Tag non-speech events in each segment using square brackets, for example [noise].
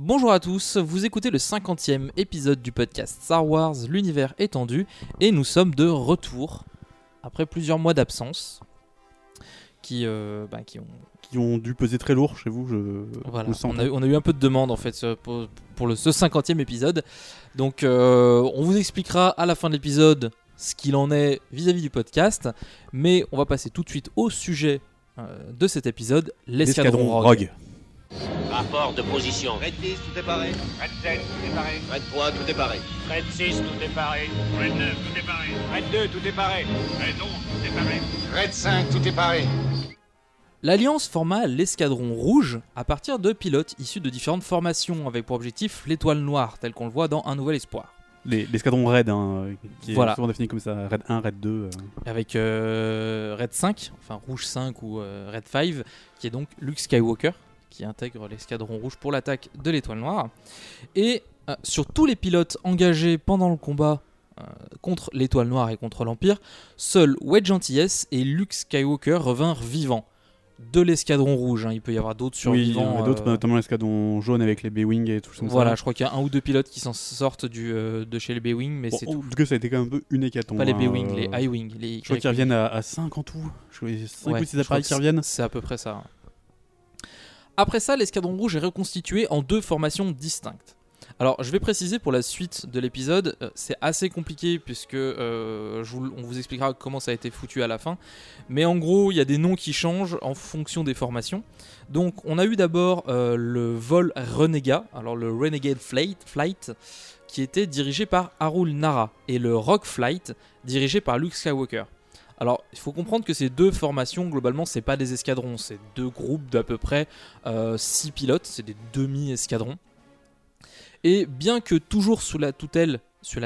Bonjour à tous, vous écoutez le 50e épisode du podcast Star Wars, l'univers étendu, et nous sommes de retour après plusieurs mois d'absence qui, euh, bah, qui ont qui ont dû peser très lourd chez vous. Je, Voilà, on a, eu- on a eu un peu de demandes en fait pour, pour le, ce 50e épisode. Donc euh, on vous expliquera à la fin de l'épisode ce qu'il en est vis-à-vis du podcast. Mais on va passer tout de suite au sujet euh, de cet épisode, l'escadron Rogue. Rogue. Rapport de position. Red 10, tout est paré. Red 7, tout est paré. Red 3, tout est paré. Red 6, tout est paré. Red 9, tout est paré. Red 2, tout est paré. Red 11, tout est paré. Red 5, tout est paré. L'Alliance forma l'escadron rouge à partir de pilotes issus de différentes formations avec pour objectif l'étoile noire, tel qu'on le voit dans Un Nouvel Espoir. Les- L'escadron Red, hein, qui est Voilà. souvent défini comme ça. Red 1, Red 2. euh. avec euh, Red 5, enfin Rouge 5 ou euh, Red 5, qui est donc Luke Skywalker, qui intègre l'escadron rouge pour l'attaque de l'étoile noire. Et euh, sur tous les pilotes engagés pendant le combat euh, contre l'étoile noire et contre l'Empire, seuls Wedge Antilles et Luke Skywalker revinrent vivants de l'escadron rouge. hein. Il peut y avoir d'autres Oui, il y survivants. en a d'autres, euh, notamment l'escadron jaune avec les B-Wing et tout ça. voilà, je crois qu'il y a un ou deux pilotes qui s'en sortent du, euh, de chez les B-Wing, mais Bon, c'est en tout. tout cas, ça a été quand même un peu une hécatombe. Pas les hein, B-Wing, euh, les I-Wing. Les Je crois qu'ils reviennent à, 5 en tout. Je crois 5 Ouais, ou 6 je crois appareils qui reviennent. C'est à peu près ça. Après ça, l'escadron rouge est reconstitué en deux formations distinctes. Alors, je vais préciser pour la suite de l'épisode, euh, c'est assez compliqué puisque euh, on vous expliquera comment ça a été foutu à la fin. Mais en gros, il y a des noms qui changent en fonction des formations. Donc, on a eu d'abord euh, le vol Renégat, alors le Renegade Flight, Flight, qui était dirigé par Harul Nara, et le Rock Flight, dirigé par Luke Skywalker. Alors, il faut comprendre que ces deux formations, globalement, c'est pas des escadrons, c'est deux groupes d'à peu près 6 pilotes, c'est des demi-escadrons. Et bien que toujours sous la tutelle, sous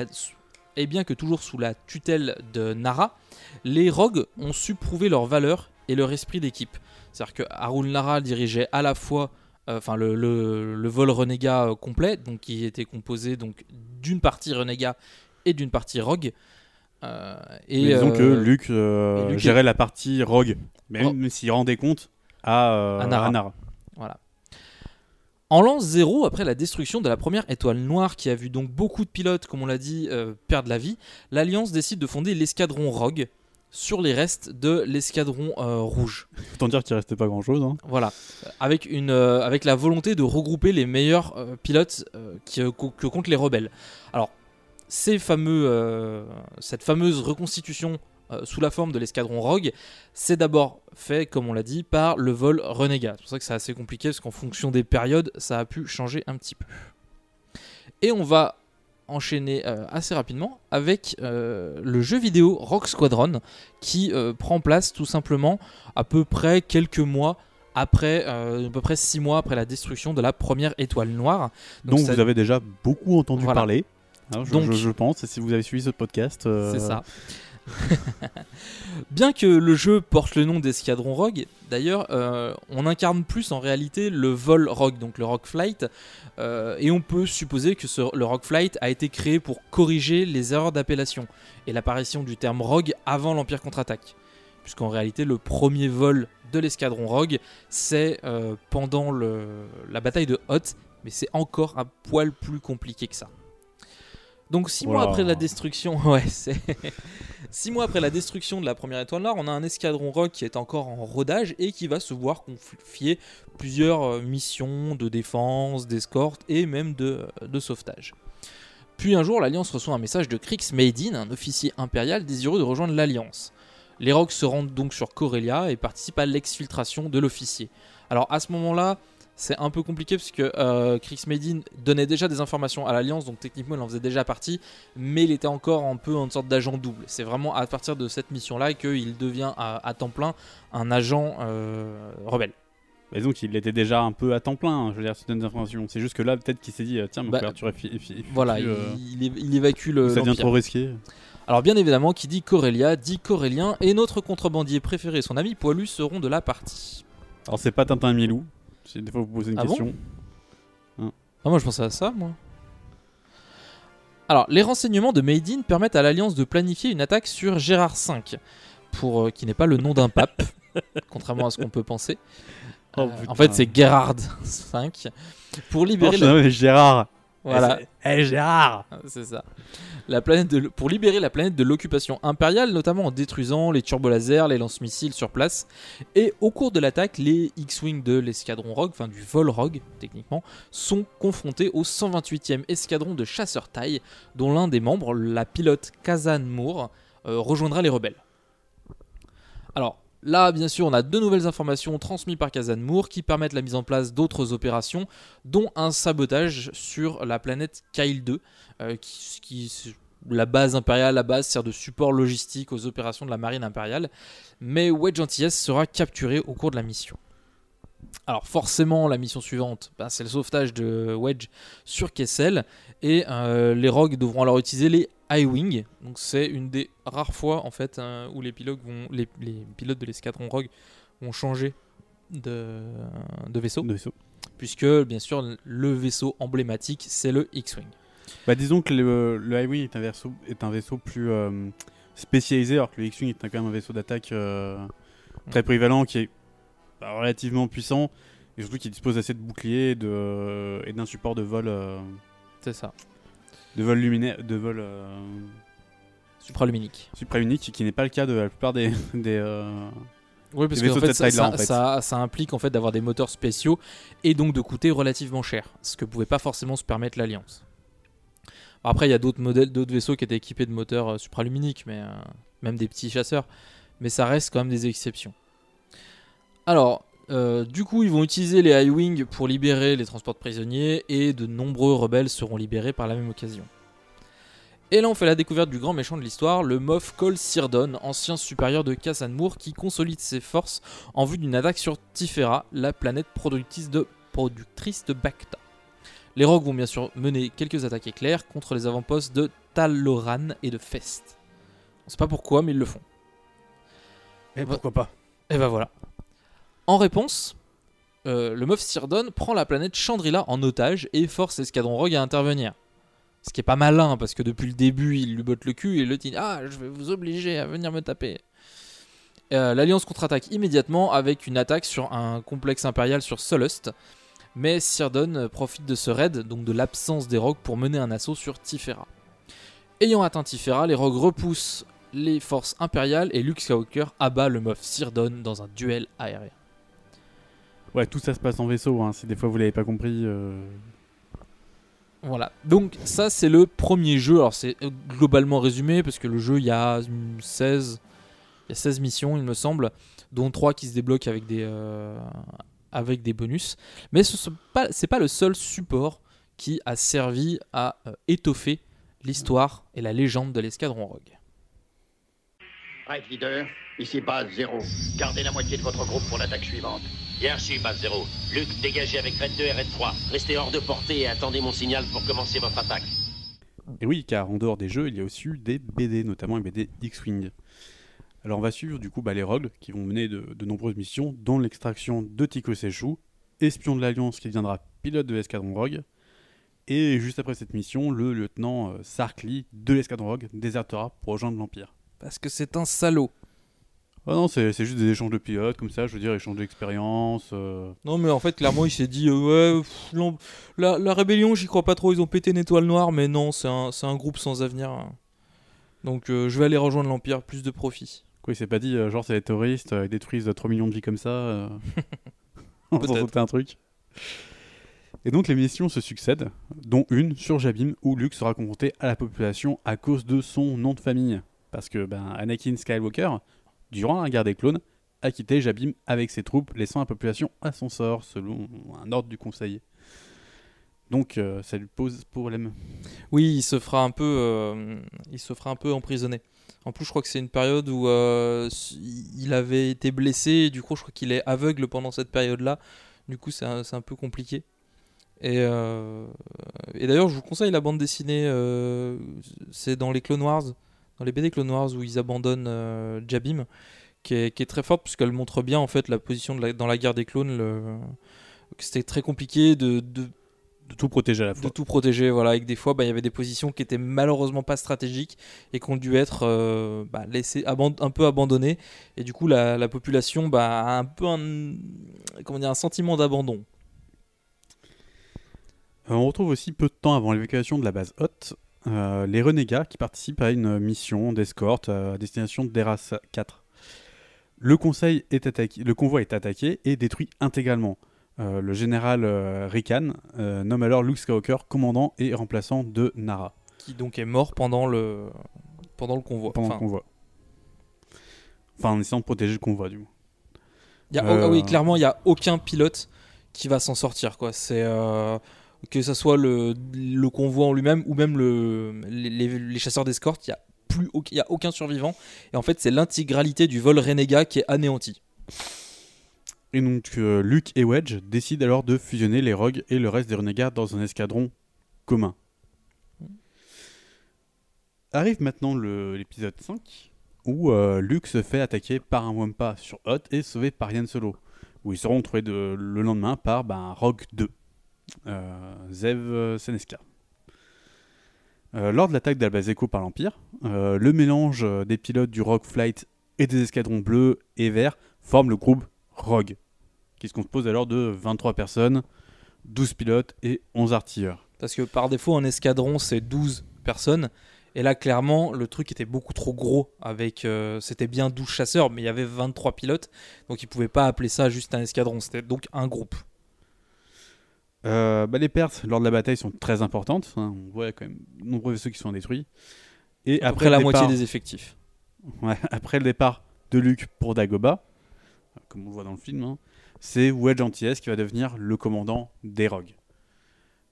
tutelle de Nara, les Rogues ont su prouver leur valeur et leur esprit d'équipe. C'est-à-dire que Harul Nara dirigeait à la fois euh, enfin le vol renégat euh, complet, donc qui était composé donc d'une partie renégat et d'une partie rogue. Euh, et Mais disons que euh, Luke, euh, Luke gérait la partie Rogue, même Oh. s'il rendait compte à, À Nara. à Nara. Voilà. En l'an 0, après la destruction de la première étoile noire qui a vu donc beaucoup de pilotes, comme on l'a dit, euh, perdre la vie, l'Alliance décide de fonder l'escadron Rogue sur les restes de l'escadron euh, rouge. Autant dire qu'il restait pas grand chose. Voilà, avec, une, euh, avec la volonté de regrouper les meilleurs pilotes qui, que comptent les rebelles. Alors, ces fameux, euh, cette fameuse reconstitution euh, sous la forme de l'escadron Rogue, c'est d'abord fait, comme on l'a dit, par le vol Renégat. C'est pour ça que c'est assez compliqué, parce qu'en fonction des périodes, ça a pu changer un petit peu. Et on va enchaîner euh, assez rapidement avec euh, le jeu vidéo Rock Squadron, qui euh, prend place tout simplement à peu près quelques mois après, à peu près 6 mois après la destruction de la première étoile noire. Donc, vous avez déjà beaucoup entendu Voilà. parler. Hein, je, Donc- je- je pense, et si vous avez suivi ce podcast. euh, C'est ça. [laughs] Bien que le jeu porte le nom d'Escadron Rogue, d'ailleurs, euh, on incarne plus en réalité le vol Rogue, donc le Rogue Flight, euh, et on peut supposer que ce- le Rogue Flight a été créé pour corriger les erreurs d'appellation et l'apparition du terme Rogue avant l'Empire contre-attaque. Puisqu'en réalité, le premier vol de l'escadron Rogue, c'est euh, pendant le- la bataille de Hoth, mais c'est encore un poil plus compliqué que ça. Donc six mois après la destruction, [laughs] ouais, [laughs] six mois après la destruction de la première étoile noire, on a un escadron Rogue qui est encore en rodage et qui va se voir confier plusieurs euh, missions de défense, d'escorte et même de, de sauvetage. Puis un jour, l'Alliance reçoit un message de Krix Maedin, un officier impérial désireux de rejoindre l'Alliance. Les Rogues se rendent donc sur Corellia et participent à l'exfiltration de l'officier. Alors à ce moment-là, c'est un peu compliqué parce que euh, Krix Maedin donnait déjà des informations à l'Alliance, donc techniquement il en faisait déjà partie, mais il était encore un peu en sorte d'agent double. C'est vraiment à partir de cette mission-là qu'il devient à, à temps plein un agent euh, rebelle. Mais donc il était déjà un peu à temps plein, hein, je veux dire, certaines informations. C'est juste que là, peut-être qu'il s'est dit, euh, tiens, ma Bah, couverture est fi- Voilà, il, euh, il évacue le. ça devient trop risqué. Alors bien évidemment, qui dit Corellia dit Corellien et notre contrebandier préféré et son ami Poilu seront de la partie. Alors c'est pas Tintin et Milou, si des fois vous posez une Ah bon question. Ah moi je pensais à ça moi. Alors les renseignements de Made in permettent à l'Alliance de planifier une attaque sur Gérard V, pour euh, qui n'est pas le nom d'un pape, [laughs] contrairement à ce qu'on peut penser. Oh, Euh, en fait c'est Gerhard V, pour libérer Oh, la... Gérard Voilà. C'est- Eh, Gérard C'est ça. La planète pour libérer la planète de l'occupation impériale, notamment en détruisant les turbolasers, les lance-missiles sur place. Et au cours de l'attaque, les X-Wing de l'escadron Rogue, enfin du vol Rogue techniquement, sont confrontés au 128e escadron de chasseurs taille, dont l'un des membres, la pilote Kazan Moore, euh, rejoindra les rebelles. Alors, là, bien sûr, on a deux nouvelles informations transmises par Kazan Moore qui permettent la mise en place d'autres opérations, dont un sabotage sur la planète Kyle 2, euh, qui, la base impériale, la base sert de support logistique aux opérations de la marine impériale, mais Wedge Antilles sera capturé au cours de la mission. Alors forcément, la mission suivante, ben, c'est le sauvetage de Wedge sur Kessel, et euh, les Rogues devront alors utiliser les High-Wing. Donc c'est une des rares fois en fait hein, où les pilotes, vont, les, les pilotes de l'escadron Rogue vont changer de, de vaisseau, De vaisseau. puisque bien sûr le vaisseau emblématique c'est le X-Wing. Bah disons que le, le Highwing est un vaisseau, est un vaisseau plus euh, spécialisé, alors que le X-Wing est quand même un vaisseau d'attaque euh, très polyvalent qui est bah, relativement puissant et surtout qui dispose assez de boucliers et d'un support de vol, euh, C'est ça. De vol luminaire, de vol euh, Supraluminique. supraunique, qui n'est pas le cas de la plupart des, [laughs] des, euh, Oui, parce des que vaisseaux en fait, de ça, cette taille-là, ça- en fait. ça- ça implique en fait d'avoir des moteurs spéciaux et donc de coûter relativement cher, ce que pouvait pas forcément se permettre l'Alliance. Après, il y a d'autres modèles, d'autres vaisseaux qui étaient équipés de moteurs euh, supraluminiques, mais euh, même des petits chasseurs, mais ça reste quand même des exceptions. Alors, euh, du coup, ils vont utiliser les High-Wing pour libérer les transports de prisonniers et de nombreux rebelles seront libérés par la même occasion. Et là, on fait la découverte du grand méchant de l'histoire, le Moff Cole Sirdon, ancien supérieur de Cassan Moore, qui consolide ses forces en vue d'une attaque sur Tifera, la planète productrice de, productrice de Bacta. Les Rogues vont bien sûr mener quelques attaques éclairs contre les avant-postes de Talloran et de Fest. On sait pas pourquoi, mais ils le font. Et pourquoi pas Et ben voilà. En réponse, euh, le Moff Sirdon prend la planète Chandrila en otage et force l'escadron Rogue à intervenir. Ce qui est pas malin parce que depuis le début il lui botte le cul et le dit Ah, je vais vous obliger à venir me taper. Euh, L'Alliance contre-attaque immédiatement avec une attaque sur un complexe impérial sur Solust. Mais Sirdon profite de ce raid, donc de l'absence des Rogues, pour mener un assaut sur Tifera. Ayant atteint Tifera, les Rogues repoussent les forces impériales et Luke Skywalker abat le Moff Sirdon dans un duel aérien. Ouais, tout ça se passe en vaisseau, hein, si des fois vous l'avez pas compris. euh, Voilà, donc ça c'est le premier jeu. Alors c'est euh, globalement résumé parce que le jeu il y a une 16, il y a 16 missions il me semble, dont 3 qui se débloquent avec des, euh, avec des bonus. Mais ce n'est pas, c'est pas le seul support qui a servi à euh, étoffer l'histoire et la légende de l'escadron Rogue. Right, leader. Ici base zéro. Gardez la moitié de votre groupe pour l'attaque suivante. Bien reçu, base 0. Luc, dégagez avec Red 2 et Red 3. Restez hors de portée et attendez mon signal pour commencer votre attaque. Et oui, car en dehors des jeux, il y a aussi eu des BD, notamment les BD X-Wing. Alors on va suivre du coup bah, les Rogues qui vont mener de, de nombreuses missions, dont l'extraction de Tico Sechou, espion de l'Alliance qui deviendra pilote de l'escadron Rogue. Et juste après cette mission, le lieutenant euh, Sark Lee de l'escadron Rogue désertera pour rejoindre l'Empire. Parce que c'est un salaud. Ah non, c'est juste des échanges de pilotes, comme ça, je veux dire, échange d'expérience. euh. Non, mais en fait, clairement, il s'est dit euh, ouais, pff, la, la rébellion, j'y crois pas trop. Ils ont pété une étoile noire, mais non, c'est un, groupe sans avenir. hein. Donc, euh, je vais aller rejoindre l'Empire, plus de profit. Quoi, il s'est pas dit, genre, c'est des terroristes, ils détruisent 3 millions de vies comme ça. On va sauter un truc. Et donc les missions se succèdent, dont une sur Jabim où Luke sera confronté à la population à cause de son nom de famille. Parce que ben, Anakin Skywalker, durant la guerre des clones, a quitté Jabim avec ses troupes, laissant la population à son sort, selon un ordre du conseil. Donc euh, ça lui pose problème. Oui, il se fera un peu, euh, il se fera un peu emprisonner. En plus, je crois que c'est une période où euh, il avait été blessé. Et du coup, je crois qu'il est aveugle pendant cette période-là. Du coup, c'est un, peu compliqué. Et, d'ailleurs, je vous conseille la bande dessinée. c'est dans les Clone Wars, dans les BD Clone Wars où ils abandonnent euh, Jabim, qui est, qui est très forte puisqu'elle montre bien en fait la position de la- dans la guerre des clones. le- que C'était très compliqué de, de De tout protéger à la fois. de tout protéger voilà et que des fois bah, il y avait des positions qui étaient malheureusement pas stratégiques et qui ont dû être euh, bah, laissées un peu abandonnées et du coup la, la population bah, a un peu un, comment dire, un sentiment d'abandon Euh, on retrouve aussi peu de temps avant l'évacuation de la base Hoth, euh, les renégats qui participent à une mission d'escorte euh, à destination d'Eras 4. Le, conseil est attaqué, le convoi est attaqué et détruit intégralement. Euh, le général euh, Rikan nomme alors Luke Skywalker commandant et remplaçant de Nara qui donc est mort pendant le pendant le convoi pendant Enfin, le convoi. Enfin, en essayant de protéger le convoi, du moins. il y a- ah oui clairement il y a aucun pilote qui va s'en sortir quoi c'est que ce soit le, convoi en lui-même ou même le, les, chasseurs d'escorte il y a plus a aucun survivant. Et en fait c'est l'intégralité du vol renégat qui est anéanti. Et donc, euh, Luke et Wedge décident alors de fusionner les Rogues et le reste des renégats dans un escadron commun. Arrive maintenant l'épisode 5, où euh, Luke se fait attaquer par un Wampa sur Hoth et sauvé par Yann Solo, où ils seront retrouvés de- le lendemain par ben, Rogue 2, euh, Zev euh, Senesca. Euh, lors de l'attaque d'Albazeco par l'Empire, euh, le mélange euh, des pilotes du Rogue Flight et des escadrons bleus et verts forme le groupe Rogue, qui se compose alors de 23 personnes, 12 pilotes et 11 artilleurs. Parce que par défaut, un escadron, c'est 12 personnes. Et là, clairement, le truc était beaucoup trop gros. Avec, euh, C'était bien 12 chasseurs, mais il y avait 23 pilotes. Donc ils pouvaient pas appeler ça juste un escadron. C'était donc un groupe. Euh, bah, les pertes lors de la bataille sont très importantes. hein. On voit quand même nombreux vaisseaux qui sont détruits. Et après près la moitié des effectifs. Ouais, [laughs] après le départ de Luke pour Dagobah, comme on le voit dans le film, hein, c'est Wedge Antilles qui va devenir le commandant des Rogues.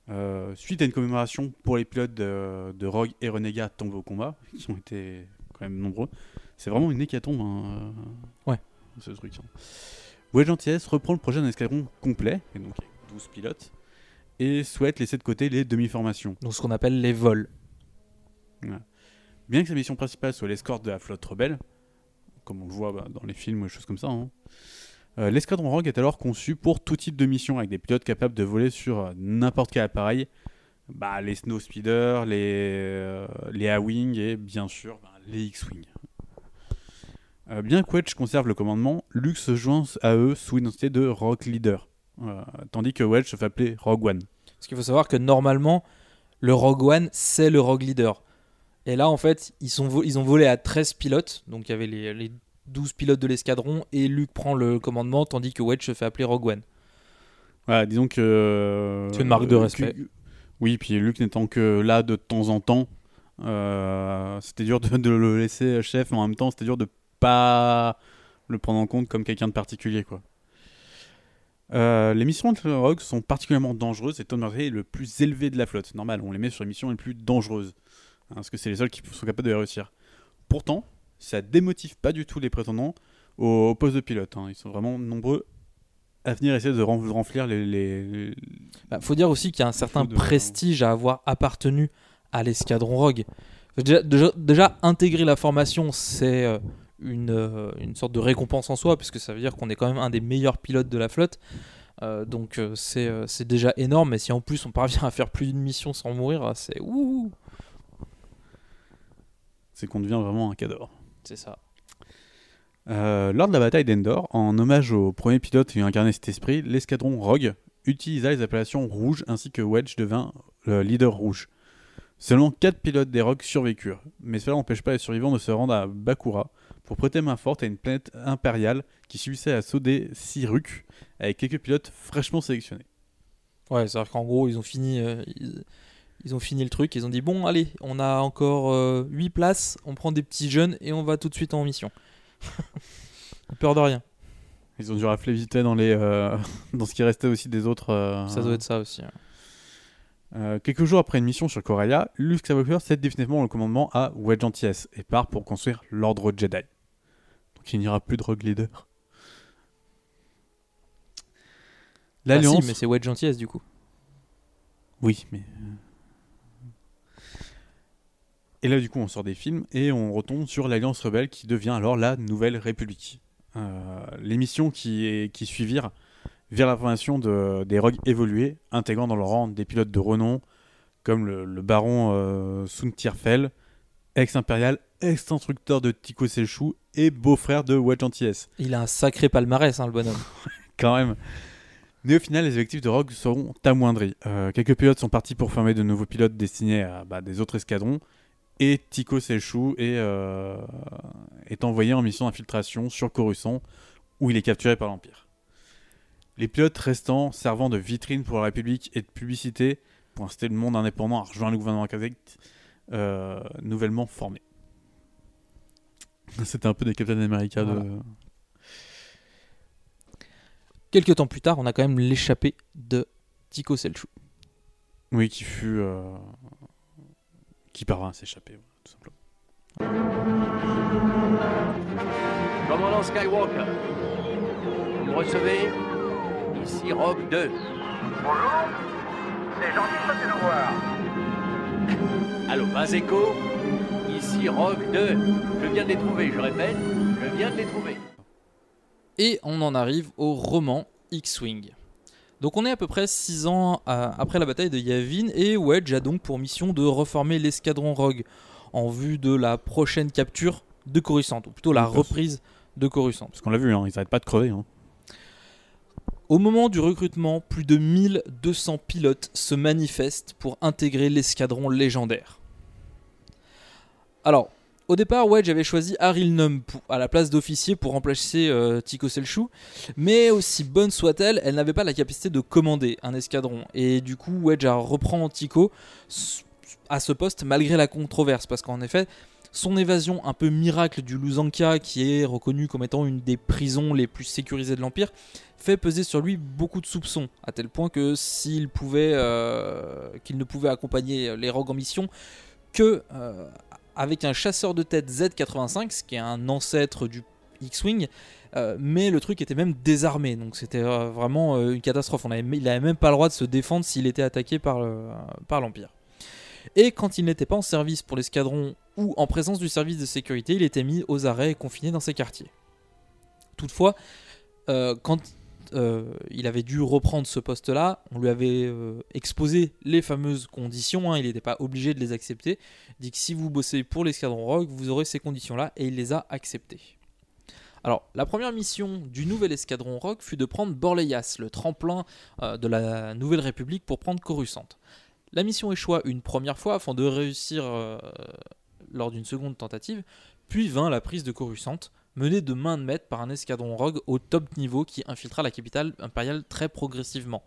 Euh, suite à une commémoration pour les pilotes de, de Rogue et Renégat tombés au combat, qui ont été quand même nombreux, c'est vraiment une hécatombe, hein, euh, Ouais. ce truc. hein. Wedge Antilles reprend le projet d'un escadron complet, et donc avec 12 pilotes, et souhaite laisser de côté les demi-formations. Donc ce qu'on appelle les vols. Ouais. Bien que sa mission principale soit l'escorte de la flotte rebelle, comme on le voit bah, dans les films ou des choses comme ça, hein, euh, l'escadron Rogue est alors conçu pour tout type de mission avec des pilotes capables de voler sur euh, n'importe quel appareil, bah, les Snow Speeder, les, euh, les A-Wing et bien sûr bah, les X-Wing. Euh, bien que Wedge conserve le commandement, Luke se joint à eux sous l'identité de Rogue Leader, tandis que Wedge se fait appeler Rogue One. Parce qu'il faut savoir que normalement, le Rogue One, c'est le Rogue Leader. Et là, en fait, ils, sont vo- ils ont volé à 13 pilotes. Donc il y avait les, les 12 pilotes de l'escadron. Et Luke prend le commandement, tandis que Wedge se fait appeler Rogue One. Voilà, disons que. C'est une marque de euh, respect. que- oui, puis Luc n'étant que là de temps en temps, euh, c'était dur de, de le laisser chef, mais en même temps, c'était dur de pas le prendre en compte comme quelqu'un de particulier, quoi. Euh, les missions de Rogue sont particulièrement dangereuses et Tom est le plus élevé de la flotte. Normal, on les met sur les missions les plus dangereuses. hein, parce que c'est les seuls qui sont capables de les réussir. Pourtant, ça démotive pas du tout les prétendants au, au poste de pilote. hein. Ils sont vraiment nombreux à venir essayer de ren- remplir les, les- Bah, faut dire aussi qu'il y a un certain de- prestige à avoir appartenu à l'escadron Rogue. Déjà, déjà- déjà, intégrer la formation, c'est euh, une, euh, une sorte de récompense en soi, puisque ça veut dire qu'on est quand même un des meilleurs pilotes de la flotte. Euh, donc euh, c'est euh, c'est déjà énorme, mais si en plus on parvient à faire plus d'une mission sans mourir, c'est ouh, C'est qu'on devient vraiment un cador. c'est ça. Lors de la bataille d'Endor, en hommage au premier pilote ayant incarné cet esprit, l'escadron Rogue utilisa les appellations rouges ainsi que Wedge devint le leader rouge. Seulement 4 pilotes des Rogues survécurent, mais cela n'empêche pas les survivants de se rendre à Bakura pour prêter main forte à une planète impériale qui subissait l'assaut des Siruk avec quelques pilotes fraîchement sélectionnés. Ouais, c'est-à-dire qu'en gros, ils ont fini, euh, ils, ils ont fini le truc, ils ont dit bon, allez, on a encore 8 places, on prend des petits jeunes et on va tout de suite en mission. [laughs] Peur de rien. Ils ont dû rafler vite dans, les, euh, [laughs] dans ce qui restait aussi des autres. euh, Ça doit être ça aussi. Euh, quelques jours après une mission sur Corellia, Luke Skywalker cède définitivement le commandement à Wedge Antilles et part pour construire l'ordre Jedi. Donc il n'y aura plus de Rogue Leader. Ah L'Alliance. si, mais c'est Wedge Antilles du coup. Oui, mais. Et là, du coup, on sort des films et on retombe sur l'Alliance Rebelle qui devient alors la Nouvelle République. Euh, les missions qui, est- qui suivirent vers la formation de, des rogues évolués, intégrant dans leur rang des pilotes de renom comme le, le baron euh, ex-impérial, ex-instructeur de Tico Selchou et beau-frère de Wedge Antilles. Il a un sacré palmarès, hein, le bonhomme. [laughs] Quand même. Mais au final, les effectifs de Rogue seront amoindris. Euh, quelques pilotes sont partis pour former de nouveaux pilotes destinés à bah, des autres escadrons. Et Tico Selchou est, euh, est envoyé en mission d'infiltration sur Coruscant, où il est capturé par l'Empire. Les pilotes restants, servant de vitrine pour la République et de publicité pour inciter le monde indépendant à rejoindre le gouvernement kazakh euh, nouvellement formé. C'était un peu des Captain America de... Voilà. Quelques temps plus tard, on a quand même l'échappée de Tico Selchou. Oui, qui fut. euh, qui parvint à s'échapper, tout simplement. Commandant Skywalker, vous me recevez? Ici Rogue 2. Bonjour, c'est gentil de passer nous voir. Allô, bas écho Ici Rogue 2. Je viens de les trouver, je répète, je viens de les trouver. Et on en arrive au roman X-Wing. Donc on est à peu près 6 ans à- après la bataille de Yavin et Wedge a donc pour mission de reformer l'escadron Rogue en vue de la prochaine capture de Coruscant, ou plutôt la reprise de Coruscant. Parce qu'on l'a vu, hein, ils n'arrêtent pas de crever. hein. Au moment du recrutement, plus de 1200 pilotes se manifestent pour intégrer l'escadron légendaire. Alors, au départ, Wedge avait choisi Haril Num à la place d'officier pour remplacer euh, Tico Selchou, mais aussi bonne soit-elle, elle n'avait pas la capacité de commander un escadron. Et du coup, Wedge reprend Tico à ce poste malgré la controverse, parce qu'en effet, son évasion un peu miracle du Lusanka, qui est reconnu comme étant une des prisons les plus sécurisées de l'Empire, fait peser sur lui beaucoup de soupçons, à tel point que s'il euh, qu'il ne pouvait accompagner les Rogues en mission que euh, avec un chasseur de tête Z85, ce qui est un ancêtre du X-Wing, euh, mais le truc était même désarmé, donc c'était vraiment une catastrophe. Il n'avait même pas le droit de se défendre s'il était attaqué par l'Empire. Et quand il n'était pas en service pour l'escadron ou en présence du service de sécurité, il était mis aux arrêts et confiné dans ses quartiers. Toutefois, euh, quand euh, il avait dû reprendre ce poste-là, on lui avait euh, exposé les fameuses conditions, hein, il n'était pas obligé de les accepter. Dit que si vous bossez pour l'escadron Rogue, vous aurez ces conditions-là, et il les a acceptées. Alors, la première mission du nouvel escadron Rogue fut de prendre Borleias, le tremplin de la Nouvelle République pour prendre Coruscant. La mission échoua une première fois afin de réussir euh, lors d'une seconde tentative, puis vint la prise de Coruscant, menée de main de maître par un escadron Rogue au top niveau qui infiltra la capitale impériale très progressivement.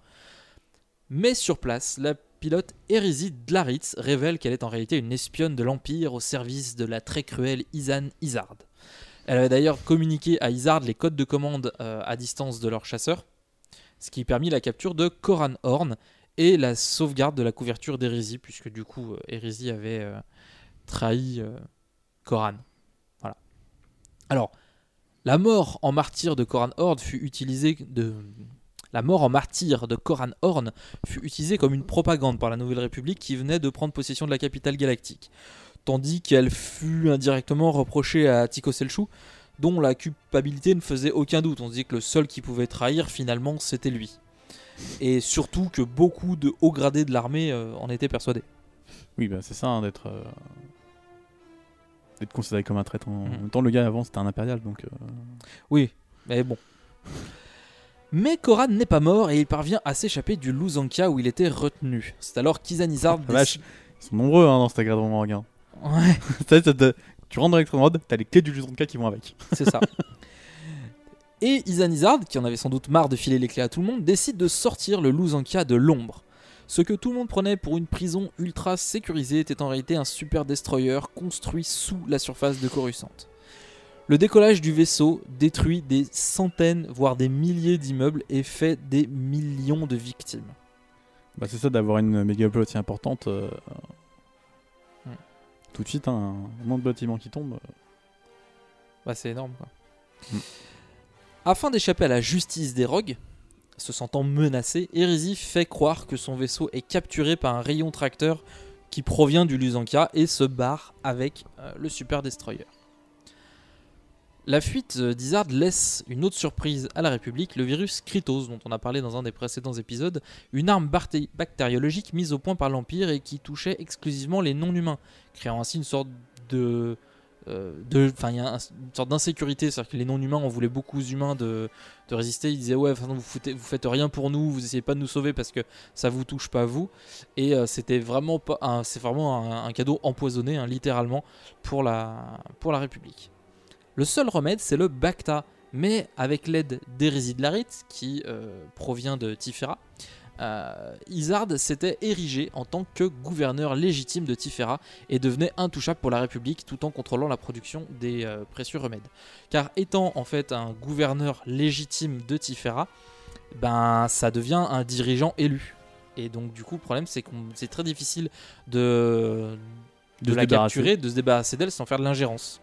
Mais sur place, la pilote Hérésie Dlaritz révèle qu'elle est en réalité une espionne de l'Empire au service de la très cruelle Izan Izard. Elle avait d'ailleurs communiqué à Izard les codes de commande euh, à distance de leur chasseur, ce qui permit la capture de Koran Horn et la sauvegarde de la couverture d'Hérésie, puisque du coup, euh, Hérésie avait euh, trahi euh, Koran. Voilà. Alors, la mort en martyr de Koran Horde fut utilisée de La mort en martyr de Koran Horn fut utilisée comme une propagande par la Nouvelle République qui venait de prendre possession de la capitale galactique, tandis qu'elle fut indirectement reprochée à Tycho Selchuk, dont la culpabilité ne faisait aucun doute. On se dit que le seul qui pouvait trahir finalement c'était lui. Et surtout que beaucoup de hauts gradés de l'armée euh, en étaient persuadés. Oui, bah c'est ça, hein, d'être euh, d'être considéré comme un traître. En même temps, le gars avant c'était un impérial, donc. euh, Oui, mais bon. Mais Koran n'est pas mort et il parvient à s'échapper du Lusanka où il était retenu. C'est alors qu'Izanizard [laughs] vache, ils sont nombreux hein, dans cette garde Morgue. hein. Ouais. [laughs] Ça, ça te- tu rentres dans Electron t'as les clés du Lusanka qui vont avec. C'est ça. [laughs] Et Izanizard, qui en avait sans doute marre de filer les clés à tout le monde, décide de sortir le Lusanka de l'ombre. Ce que tout le monde prenait pour une prison ultra sécurisée était en réalité un super destroyer construit sous la surface de Coruscant. Le décollage du vaisseau détruit des centaines, voire des milliers d'immeubles et fait des millions de victimes. Bah, c'est ça d'avoir une méga aussi importante. euh. Tout de suite, hein, un nombre de bâtiments qui tombent. euh, Bah, c'est énorme quoi. Mm. Afin d'échapper à la justice des rogues, se sentant menacé, Hérésie fait croire que son vaisseau est capturé par un rayon tracteur qui provient du Lusanka et se barre avec euh, le Super Destroyer. La fuite d'Izard laisse une autre surprise à la République, le virus Krytos, dont on a parlé dans un des précédents épisodes, une arme bactériologique mise au point par l'Empire et qui touchait exclusivement les non-humains, créant ainsi une sorte de... euh, Enfin, il y a un- une sorte d'insécurité, c'est-à-dire que les non-humains, on voulait beaucoup aux humains de, de résister, ils disaient ouais, vous, vous faites rien pour nous, vous essayez pas de nous sauver parce que ça vous touche pas vous, et euh, c'était vraiment pas, c'est vraiment un, cadeau empoisonné, hein, littéralement, pour la, pour la République. Le seul remède, c'est le Bacta, mais avec l'aide d'Hérésie qui euh, provient de Tifera, euh, Izard s'était érigé en tant que gouverneur légitime de Tifera et devenait intouchable pour la République tout en contrôlant la production des euh, précieux remèdes. Car étant en fait un gouverneur légitime de Tifera, ben ça devient un dirigeant élu. Et donc du coup le problème c'est que c'est très difficile de, de, De la capturer, de se débarrasser d'elle sans faire de l'ingérence.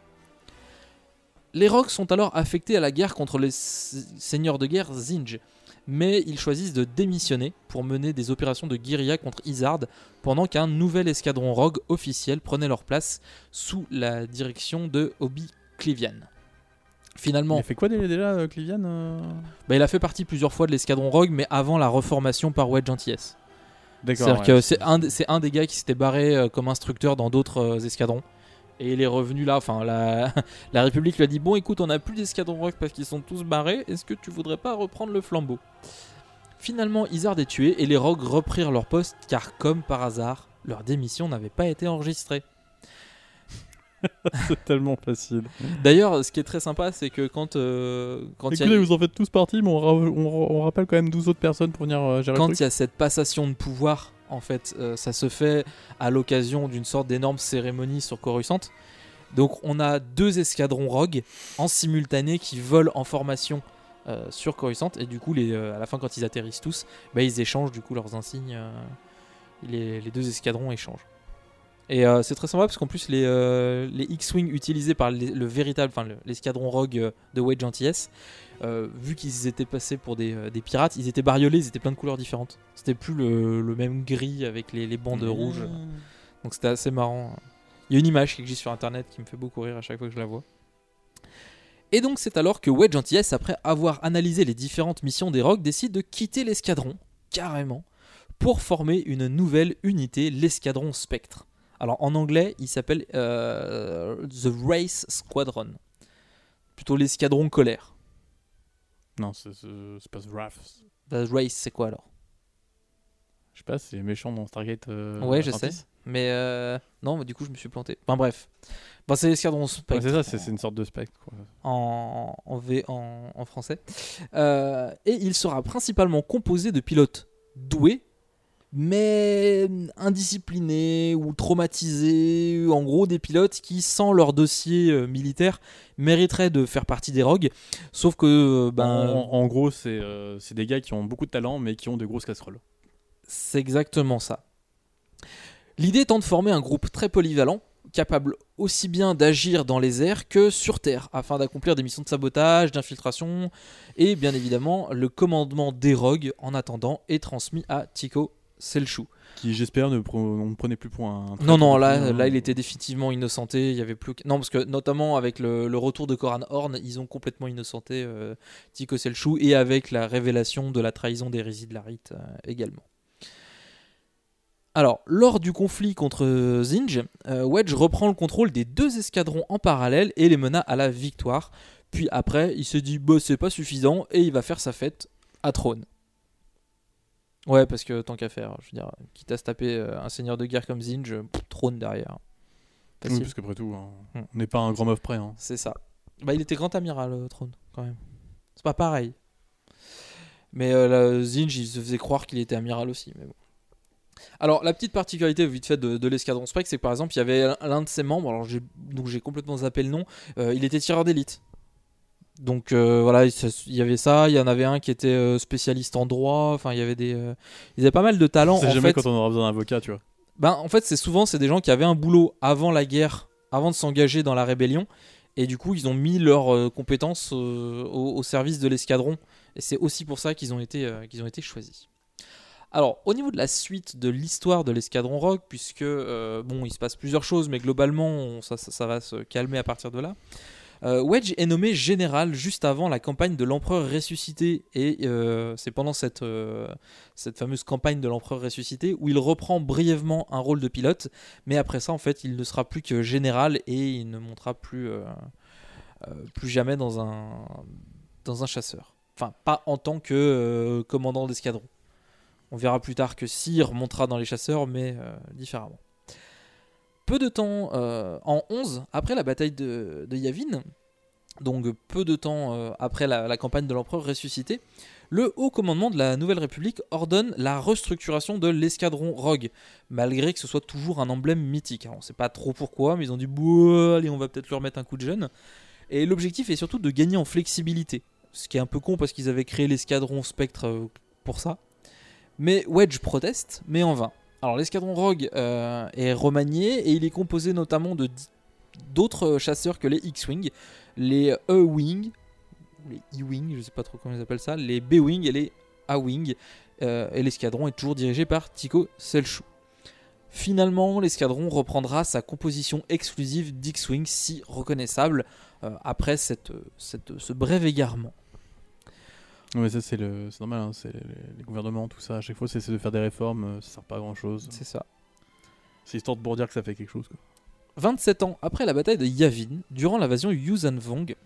Les Rocs sont alors affectés à la guerre contre les seigneurs de guerre Zinj, mais ils choisissent de démissionner pour mener des opérations de guérilla contre Izard pendant qu'un nouvel escadron Rogue officiel prenait leur place sous la direction de Obi Clivian. Finalement, Il a fait quoi dé- déjà, euh, Clivian euh bah, il a fait partie plusieurs fois de l'escadron Rogue, mais avant la reformation par Wedge Antilles. D'accord. C'est-à-dire ouais, que c'est un, des- c'est un des gars qui s'était barré euh, comme instructeur dans d'autres escadrons. Et il est revenu là, enfin la, [laughs] la République lui a dit Bon écoute, on n'a plus d'escadron rock parce qu'ils sont tous barrés, est-ce que tu voudrais pas reprendre le flambeau? Finalement, Izard est tué et les rogues reprirent leur poste car, comme par hasard, leur démission n'avait pas été enregistrée. [laughs] c'est tellement facile. D'ailleurs, ce qui est très sympa, c'est que quand, euh, quand il y a- Écoutez, vous en faites tous partie, mais on, ra- on, on rappelle quand même 12 autres personnes pour venir euh, gérer quand il y a cette passation de pouvoir, en fait, euh, ça se fait à l'occasion d'une sorte d'énorme cérémonie sur Coruscant. Donc on a deux escadrons rogue en simultané qui volent en formation euh, sur Coruscant et du coup euh, à la fin quand ils atterrissent tous, bah, ils échangent du coup leurs insignes. les deux escadrons échangent. Et euh, c'est très sympa parce qu'en plus les, euh, les X-Wing utilisés par les- le véritable, enfin le- l'escadron rogue euh, de Wedge Antilles, euh, vu qu'ils étaient passés pour des, des pirates, ils étaient bariolés, ils étaient plein de couleurs différentes. C'était plus le, le même gris avec les, les bandes Mmh. rouges. Donc c'était assez marrant. Il y a une image qui existe sur internet qui me fait beaucoup rire à chaque fois que je la vois. Et donc c'est alors que Wedge Antilles, après avoir analysé les différentes missions des Rogues, décide de quitter l'escadron, carrément, pour former une nouvelle unité, l'escadron Spectre. Alors en anglais, il s'appelle euh, The Race Squadron. Plutôt l'escadron colère. Non, c'est pas Wrath. The Race, c'est quoi alors? Je sais pas, c'est méchant dans Stargate. euh, Ouais, je sais. Mais euh, non, mais du coup, je me suis planté. Enfin bref. Bon, c'est l'escadron Spectre. Ouais, c'est ça, c'est une sorte de spectre. Quoi. en, en, V, en, en français. Euh, et il sera principalement composé de pilotes doués, mais indisciplinés ou traumatisés. En gros, des pilotes qui, sans leur dossier euh, militaire, mériteraient de faire partie des rogues. Sauf que, euh, ben, en, en gros, c'est euh, des gars qui ont beaucoup de talent, mais qui ont de grosses casseroles. C'est exactement ça. L'idée étant de former un groupe très polyvalent, capable aussi bien d'agir dans les airs que sur Terre, afin d'accomplir des missions de sabotage, d'infiltration, et bien évidemment, le commandement des rogues, en attendant, est transmis à Tico Selchou. Qui, j'espère, ne, pre- on ne prenait plus pour un. Non, non, là, là, il était définitivement innocenté. Il y avait plus. Non, parce que notamment avec le, le retour de Koran Horn, ils ont complètement innocenté euh, Tico Selchou et avec la révélation de la trahison d'Hérésie de Larite euh, également. Alors, lors du conflit contre Zinj, euh, Wedge reprend le contrôle des deux escadrons en parallèle et les mena à la victoire. Puis après, il se dit, bah, c'est pas suffisant et il va faire sa fête à Trône. Ouais, parce que tant qu'à faire, je veux dire, quitte à se taper euh, un seigneur de guerre comme Zinj, Trône derrière. Oui, parce qu'après tout, hein, Hmm. on n'est pas un grand meuf près. Hein. C'est ça. Bah, il était grand amiral, euh, Trône, quand même. C'est pas pareil. Mais euh, Zinj, il se faisait croire qu'il était amiral aussi. Mais bon. Alors, la petite particularité vite fait de, de l'escadron Spike, c'est que par exemple, il y avait l'un- de ses membres, alors j'ai, donc j'ai complètement zappé le nom, euh, il était tireur d'élite. Donc euh, voilà, il y avait ça, il y en avait un qui était euh, spécialiste en droit, enfin il y avait des... euh, ils avaient pas mal de talents. C'est jamais fait. quand on aura besoin d'un avocat, tu vois. Ben, en fait, c'est souvent c'est des gens qui avaient un boulot avant la guerre, avant de s'engager dans la rébellion, et du coup, ils ont mis leurs compétences au, au service de l'escadron, et c'est aussi pour ça qu'ils ont été qu'ils ont été choisis. Alors, au niveau de la suite de l'histoire de l'escadron Rogue, puisque euh, bon, il se passe plusieurs choses, mais globalement, on- ça, ça- ça va se calmer à partir de là. Euh, Wedge est nommé général juste avant la campagne de l'empereur ressuscité et euh, c'est pendant cette, euh, cette fameuse campagne de l'empereur ressuscité où il reprend brièvement un rôle de pilote mais après ça en fait il ne sera plus que général et il ne montera plus, jamais dans un, dans un chasseur. Enfin pas en tant que commandant d'escadron. On verra plus tard que Sire montera dans les chasseurs mais différemment. Peu de temps, euh, en 11, après la bataille de, Yavin, donc peu de temps euh, après la, campagne de l'empereur ressuscité, le haut commandement de la Nouvelle République ordonne la restructuration de l'escadron Rogue, malgré que ce soit toujours un emblème mythique. On ne sait pas trop pourquoi, mais ils ont dit allez, on va peut-être leur mettre un coup de jeune. Et l'objectif est surtout de gagner en flexibilité, ce qui est un peu con parce qu'ils avaient créé l'escadron Spectre euh, pour ça. Mais Wedge proteste, mais en vain. Alors l'escadron Rogue euh, est remanié et il est composé notamment de d'autres chasseurs que les X-Wing, les E-Wing, les E-Wing, je sais pas trop comment ils appellent ça, les B-Wing et les A-Wing. euh, et l'escadron est toujours dirigé par Tico Selchou. Finalement, l'escadron reprendra sa composition exclusive d'X-Wing si reconnaissable euh, après ce bref égarement. Ouais, ça c'est le, c'est normal, hein, c'est les, les gouvernements, tout ça. À chaque fois, c'est de faire des réformes, euh, ça sert pas à grand chose. C'est ça. C'est histoire de pour dire que ça fait quelque chose. Quoi. 27 ans après la bataille de Yavin, durant l'invasion Yuuzhan Vong,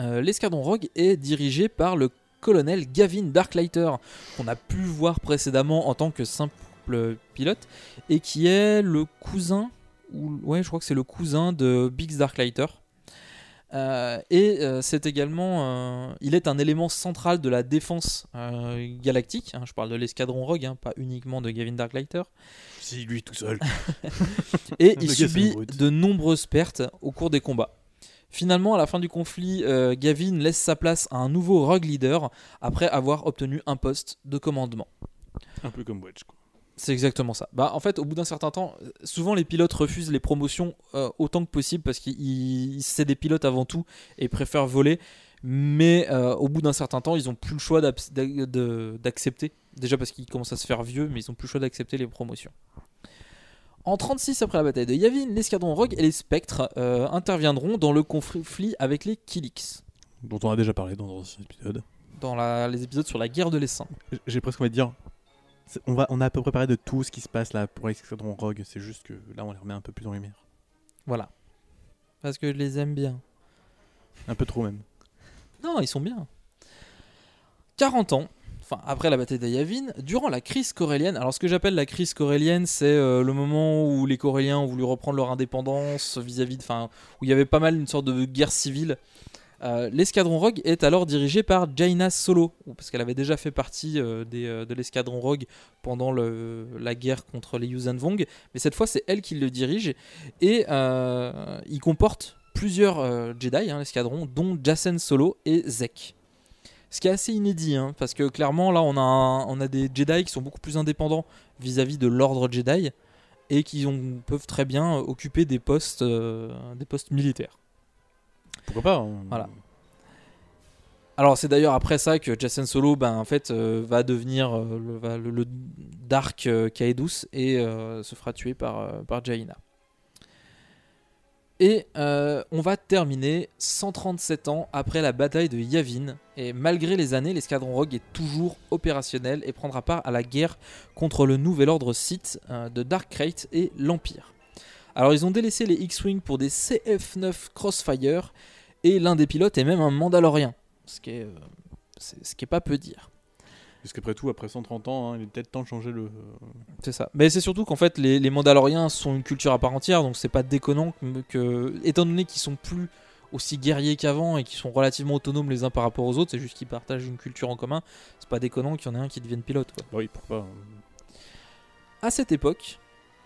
euh, l'escadron Rogue est dirigé par le colonel Gavin Darklighter, qu'on a pu voir précédemment en tant que simple pilote, et qui est le cousin, ou ouais, je crois que c'est le cousin de Biggs Darklighter. Euh, et euh, c'est également, euh, il est un élément central de la défense euh, galactique. hein, je parle de l'escadron Rogue, hein, pas uniquement de Gavin Darklighter. Si lui tout seul. [laughs] et [laughs] il subit de nombreuses pertes au cours des combats. Finalement, à la fin du conflit, euh, Gavin laisse sa place à un nouveau Rogue leader après avoir obtenu un poste de commandement. Un peu comme Wedge. Quoi. C'est exactement ça. Bah, en fait, au bout d'un certain temps, souvent les pilotes refusent les promotions euh, autant que possible parce qu'ils ils- c'est des pilotes avant tout et préfèrent voler. Mais euh, au bout d'un certain temps, ils ont plus le choix d'accepter. Déjà parce qu'ils commencent à se faire vieux, mais ils ont plus le choix d'accepter les promotions. En 36 après la bataille de Yavin, l'escadron Rogue et les Spectres euh, interviendront dans le conflit avec les Kilix. Dont on a déjà parlé dans l'ancien épisode. Dans la- les épisodes sur la guerre de l'essaim. J'ai presque envie de dire. On, va, on a à peu près parlé de tout ce qui se passe là pour Escadron Rogue. C'est juste que là, on les remet un peu plus en lumière. Voilà. Parce que je les aime bien. Un peu trop même. Non, ils sont bien. 40 ans, enfin après la bataille d'Ayavin, durant la crise corélienne. Alors ce que j'appelle la crise corélienne, c'est euh, le moment où les Coréliens ont voulu reprendre leur indépendance vis-à-vis de, enfin, où il y avait pas mal une sorte de guerre civile. Euh, l'escadron Rogue est alors dirigé par Jaina Solo, parce qu'elle avait déjà fait partie euh, euh, de l'escadron Rogue pendant la guerre contre les Yuuzhan Vong, mais cette fois c'est elle qui le dirige et il comporte plusieurs Jedi, hein, l'escadron, dont Jacen Solo et Zek. Ce qui est assez inédit, hein, parce que clairement là on a, on a des Jedi qui sont beaucoup plus indépendants vis-à-vis de l'ordre Jedi, et qui peuvent très bien occuper des postes militaires. Pourquoi pas hein. Voilà. Alors c'est d'ailleurs après ça que Jason Solo ben, euh, va devenir euh, le, Dark euh, Kaedus et euh, se fera tuer par, par Jaina. Et on va terminer 137 ans après la bataille de Yavin. Et malgré les années, l'escadron Rogue est toujours opérationnel et prendra part à la guerre contre le nouvel ordre Sith de Dark Crate et l'Empire. Alors ils ont délaissé les X-Wing pour des CF-9 Crossfire et l'un des pilotes est même un Mandalorien. Ce qui est, euh, ce qui est pas peu dire. Parce qu'après tout, après 130 ans, hein, il est peut-être temps de changer le. C'est ça. Mais c'est surtout qu'en fait, les, les Mandaloriens sont une culture à part entière, donc c'est pas déconnant que, que- étant donné qu'ils sont plus aussi guerriers qu'avant et qu'ils sont relativement autonomes les uns par rapport aux autres, c'est juste qu'ils partagent une culture en commun, c'est pas déconnant qu'il y en ait un qui devienne pilote. Quoi. Oui, pourquoi pas. À cette époque,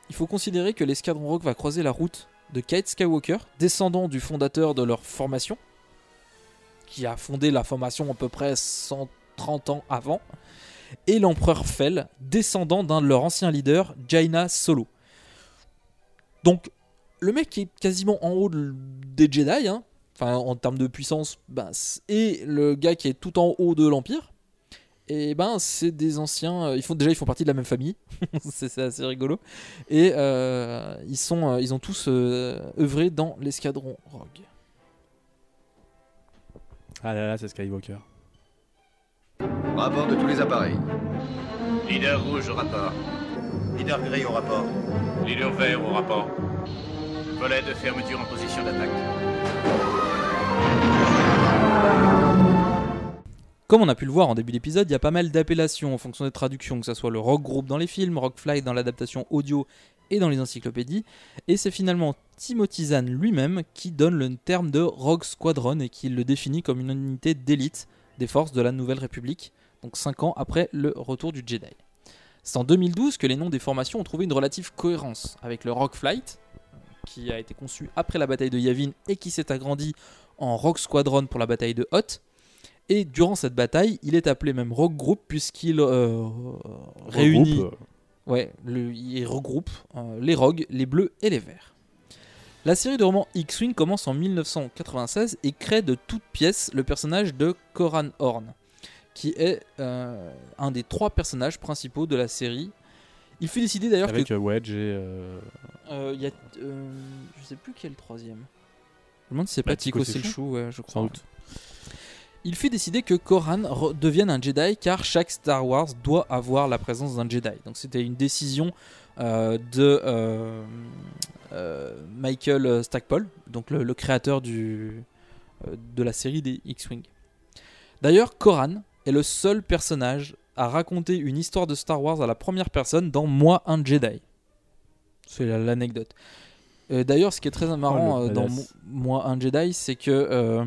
il faut considérer que l'escadron Rogue va croiser la route de Kate Skywalker, descendant du fondateur de leur formation, qui a fondé la formation à peu près 130 ans avant, et l'empereur Fell, descendant d'un de leurs anciens leaders, Jaina Solo. Donc, le mec qui est quasiment en haut de- des Jedi, hein, enfin en termes de puissance, ben, et le gars qui est tout en haut de l'Empire, et ben c'est des anciens. euh, Ils font déjà ils font partie de la même famille, [laughs] c'est c'est assez rigolo, et euh, ils sont euh, ils ont tous euh, œuvré dans l'escadron Rogue. Ah là là, c'est Skywalker. Rapport de tous les appareils. Leader rouge au rapport. Leader gris au rapport. Leader vert au rapport. Volet de fermeture en position d'attaque. Comme on a pu le voir en début d'épisode, il y a pas mal d'appellations en fonction des traductions, que ce soit le Rogue Group dans les films, Flight dans l'adaptation audio et dans les encyclopédies, et c'est finalement Timothy Zahn lui-même qui donne le terme de Rogue Squadron et qui le définit comme une unité d'élite des forces de la Nouvelle République, donc 5 ans après le retour du Jedi. C'est en 2012 que les noms des formations ont trouvé une relative cohérence, avec le Rogue Flight, qui a été conçu après la bataille de Yavin et qui s'est agrandi en Rogue Squadron pour la bataille de Hoth, et durant cette bataille, il est appelé même Rogue Group puisqu'il euh, réunit, euh. ouais, le- il regroupe euh, les Rogues, les Bleus et les Verts. La série de romans X-Wing commence en 1996 et crée de toutes pièces le personnage de Koran Horn, qui est euh, un des trois personnages principaux de la série. Il fut décidé d'ailleurs Avec que Wedge et. il y a, je sais plus qui est le troisième. Je me demande si c'est Bah, pas Tico Tico c'est le Selchou. chou, ouais, je crois. Sans doute. Il fut décidé que Koran devienne un Jedi car chaque Star Wars doit avoir la présence d'un Jedi. Donc c'était une décision euh, de euh, euh, Michael Stackpole, donc le, le créateur du, de la série des X-Wing. D'ailleurs, Koran est le seul personnage à raconter une histoire de Star Wars à la première personne dans Moi un Jedi. C'est la- l'anecdote. D'ailleurs, ce qui est très marrant Oh, euh, dans Moi un Jedi, c'est que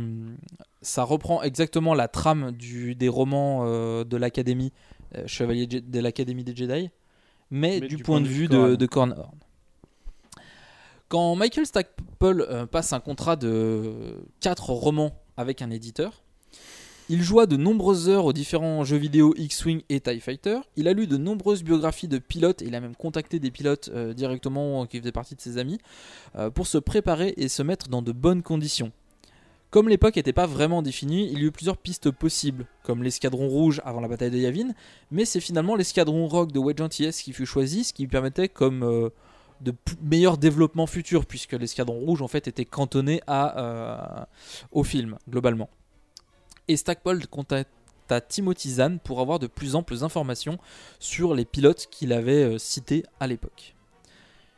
ça reprend exactement la trame du, des romans euh, de l'Académie, euh, Chevalier de l'Académie des Jedi, mais, du, point, de vue de, de Corran Horn. Quand Michael Stackpole euh, passe un contrat de 4 romans avec un éditeur, il joua de nombreuses heures aux différents jeux vidéo X-Wing et TIE Fighter. Il a lu de nombreuses biographies de pilotes et il a même contacté des pilotes directement qui faisaient partie de ses amis pour se préparer et se mettre dans de bonnes conditions. Comme l'époque n'était pas vraiment définie, il y eut plusieurs pistes possibles, comme l'escadron rouge avant la bataille de Yavin, mais c'est finalement l'escadron rogue de Wedge Antilles qui fut choisi, ce qui lui permettait comme euh, de meilleurs développements futurs, puisque l'escadron rouge en fait était cantonné à, euh, au film, globalement. Et Stackpole contacta Timothy Zahn pour avoir de plus amples informations sur les pilotes qu'il avait euh, cités à l'époque.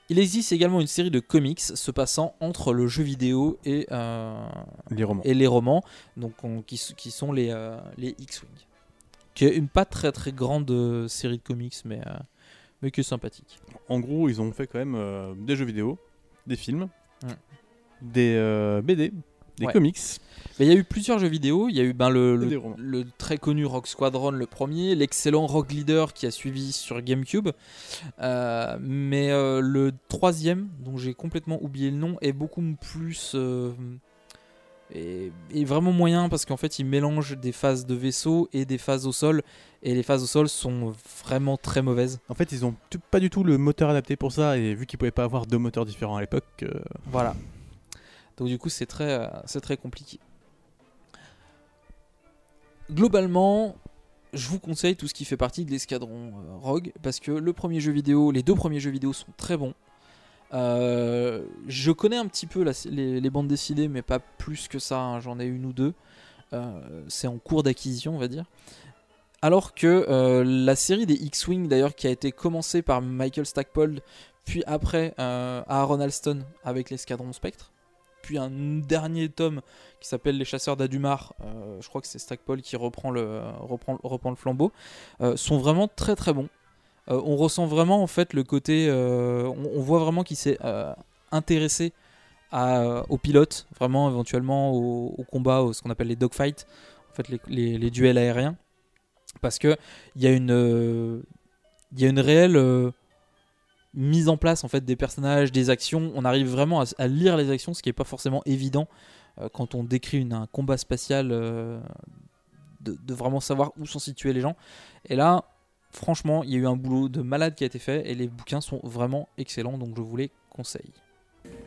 Il existe également une série de comics se passant entre le jeu vidéo et, euh, Les romans. et les romans, donc on- qui, sont les, euh, les X-Wing. Qui est une pas très très grande euh, série de comics, mais, euh, mais qui est sympathique. En gros, ils ont fait quand même des jeux vidéo, des films, des BD, des Ouais. comics. Mais il y a eu plusieurs jeux vidéo. Il y a eu ben, le, très connu Rock Squadron, le premier, l'excellent Rock Leader qui a suivi sur GameCube. Euh, mais euh, le troisième, dont j'ai complètement oublié le nom, est beaucoup plus. euh, est, est vraiment moyen parce qu'en fait il mélange des phases de vaisseau et des phases au sol et les phases au sol sont vraiment très mauvaises. En fait, ils ont tout- pas du tout le moteur adapté pour ça, et vu qu'ils pouvaient pas avoir deux moteurs différents à l'époque, Voilà. Donc du coup, c'est très, euh, c'est très compliqué. Globalement, je vous conseille tout ce qui fait partie de l'escadron euh, Rogue parce que le premier jeu vidéo, les deux premiers jeux vidéo sont très bons. Euh, je connais un petit peu les, bandes dessinées, mais pas plus que ça. hein, J'en ai une ou deux. C'est en cours d'acquisition, on va dire. Alors que la série des X-Wing, d'ailleurs, qui a été commencée par Michael Stackpole, puis après Aaron Alston avec l'escadron Spectre, puis un dernier tome qui s'appelle Les Chasseurs d'Adumar, euh, je crois que c'est Stackpole qui reprend le, reprend, reprend le flambeau, euh, sont vraiment très très bons. Euh, on ressent vraiment en fait le côté, on, voit vraiment qu'il s'est intéressé aux pilotes, vraiment éventuellement au, au combat, au- ce qu'on appelle les dogfights, en fait les, les- les duels aériens, parce que il y a une, il y a une réelle mise en place en fait des personnages, des actions. On arrive vraiment à, à lire les actions, ce qui n'est pas forcément évident euh, quand on décrit une- un combat spatial, euh, de, de vraiment savoir où sont situés les gens. Et là, franchement, il y a eu un boulot de malade qui a été fait et les bouquins sont vraiment excellents, donc je vous les conseille.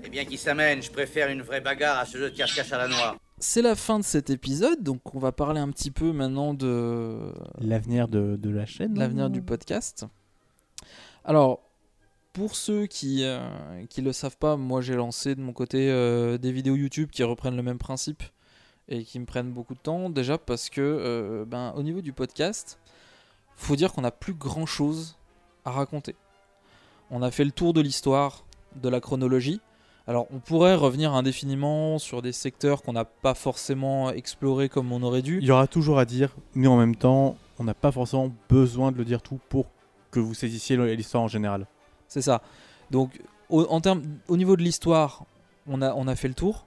Eh bien, qui s'amène Je préfère une vraie bagarre à ce jeu de cache-cache à la noire. C'est la fin de cet épisode, donc on va parler un petit peu maintenant de l'avenir de, de la chaîne. l'avenir du podcast. Alors, pour ceux qui ne le savent pas, moi j'ai lancé de mon côté euh, des vidéos YouTube qui reprennent le même principe et qui me prennent beaucoup de temps. Déjà parce que, euh, ben, au niveau du podcast, faut dire qu'on n'a plus grand chose à raconter. On a fait le tour de l'histoire, de la chronologie. Alors, on pourrait revenir indéfiniment sur des secteurs qu'on n'a pas forcément explorés comme on aurait dû. Il y aura toujours à dire, mais en même temps, on n'a pas forcément besoin de le dire tout pour que vous saisissiez l'histoire en général. C'est ça. Donc, au, en termes, au niveau de l'histoire, on a, fait le tour.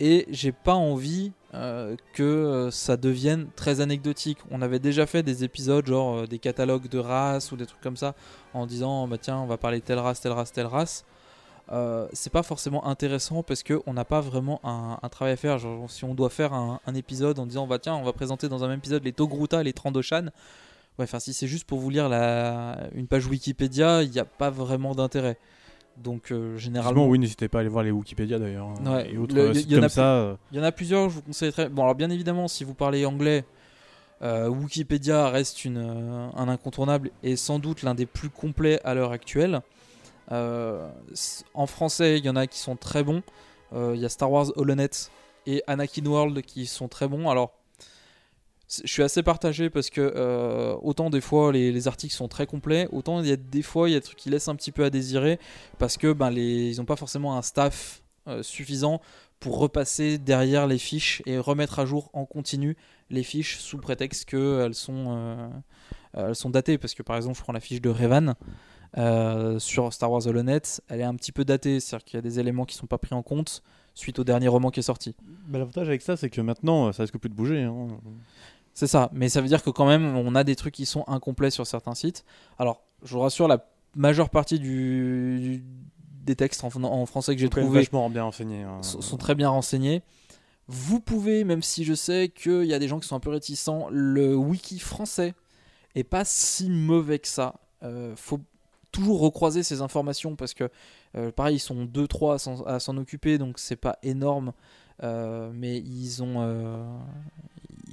Et j'ai pas envie euh, que euh, ça devienne très anecdotique. On avait déjà fait des épisodes, genre euh, des catalogues de races ou des trucs comme ça, en disant bah tiens, on va parler telle race, telle race, telle race. C'est pas forcément intéressant parce que on n'a pas vraiment un, travail à faire. Genre, si on doit faire un, un épisode en disant bah tiens, on va présenter dans un même épisode les Togruta, les Trandoshan. Ouais, enfin, si c'est juste pour vous lire la, une page Wikipédia, il n'y a pas vraiment d'intérêt. Donc, euh, généralement. Oui, n'hésitez pas à aller voir les Wikipédia d'ailleurs. hein, Ouais, et autres le- euh, sites y comme ça. euh, Il y en a plusieurs, je vous conseille très. Bon, alors bien évidemment, si vous parlez anglais, euh, Wikipédia reste une, euh, un incontournable et sans doute l'un des plus complets à l'heure actuelle. En français, il y en a qui sont très bons. Il y a Star Wars Holonet et Anakin World qui sont très bons. Alors, je suis assez partagé parce que euh, autant des fois les, les articles sont très complets, autant il y a des fois il y a des trucs qui laissent un petit peu à désirer parce que ben, ils n'ont pas forcément un staff euh, suffisant pour repasser derrière les fiches et remettre à jour en continu les fiches sous prétexte qu'elles sont, euh, elles sont datées. Parce que par exemple, je prends la fiche de Revan sur Star Wars Holonet, elle est un petit peu datée, c'est-à-dire qu'il y a des éléments qui sont pas pris en compte suite au dernier roman qui est sorti. bah, L'avantage avec ça, c'est que maintenant, ça risque plus de bouger. hein. C'est ça, mais ça veut dire que quand même, on a des trucs qui sont incomplets sur certains sites. Alors, je vous rassure, la majeure partie du, du- des textes en, en français que j'ai trouvé vachement bien renseignés, hein. sont, sont très bien renseignés. Vous pouvez, même si je sais qu'il y a des gens qui sont un peu réticents, le wiki français est pas si mauvais que ça. Euh, faut toujours recroiser ces informations parce que, euh, pareil, ils sont 2-3 à s'en- à s'en occuper, donc c'est pas énorme. Euh, mais ils ont, euh,